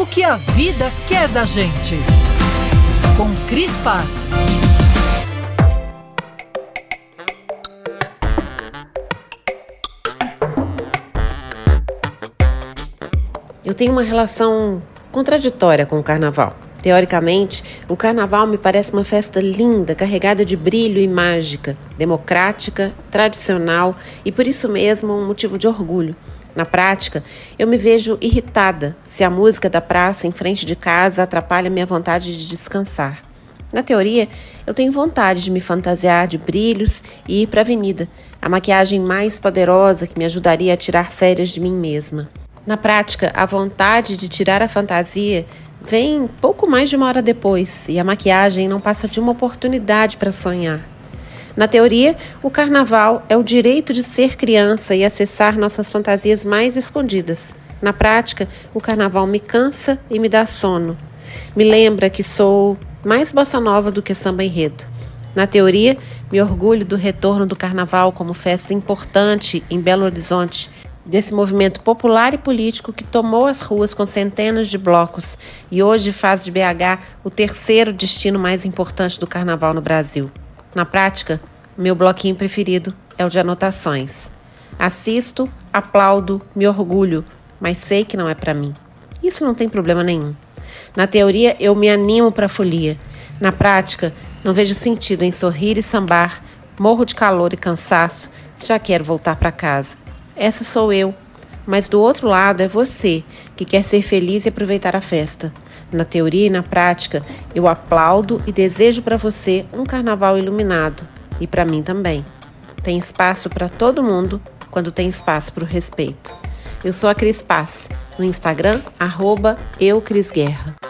o que a vida quer da gente. Com Cris Paz. Eu tenho uma relação contraditória com o carnaval. Teoricamente, o carnaval me parece uma festa linda, carregada de brilho e mágica, democrática, tradicional e por isso mesmo um motivo de orgulho. Na prática, eu me vejo irritada se a música da praça em frente de casa atrapalha minha vontade de descansar. Na teoria, eu tenho vontade de me fantasiar de brilhos e ir para a avenida, a maquiagem mais poderosa que me ajudaria a tirar férias de mim mesma. Na prática, a vontade de tirar a fantasia vem pouco mais de uma hora depois e a maquiagem não passa de uma oportunidade para sonhar. Na teoria, o carnaval é o direito de ser criança e acessar nossas fantasias mais escondidas. Na prática, o carnaval me cansa e me dá sono. Me lembra que sou mais bossa nova do que samba enredo. Na teoria, me orgulho do retorno do carnaval como festa importante em Belo Horizonte desse movimento popular e político que tomou as ruas com centenas de blocos e hoje faz de BH o terceiro destino mais importante do carnaval no Brasil. Na prática, meu bloquinho preferido é o de anotações. Assisto, aplaudo, me orgulho, mas sei que não é para mim. Isso não tem problema nenhum. Na teoria, eu me animo para a folia. Na prática, não vejo sentido em sorrir e sambar, morro de calor e cansaço já quero voltar para casa. Essa sou eu. Mas do outro lado é você, que quer ser feliz e aproveitar a festa. Na teoria e na prática, eu aplaudo e desejo para você um carnaval iluminado. E para mim também. Tem espaço para todo mundo quando tem espaço para o respeito. Eu sou a Cris Paz, no Instagram, arroba eucrisguerra.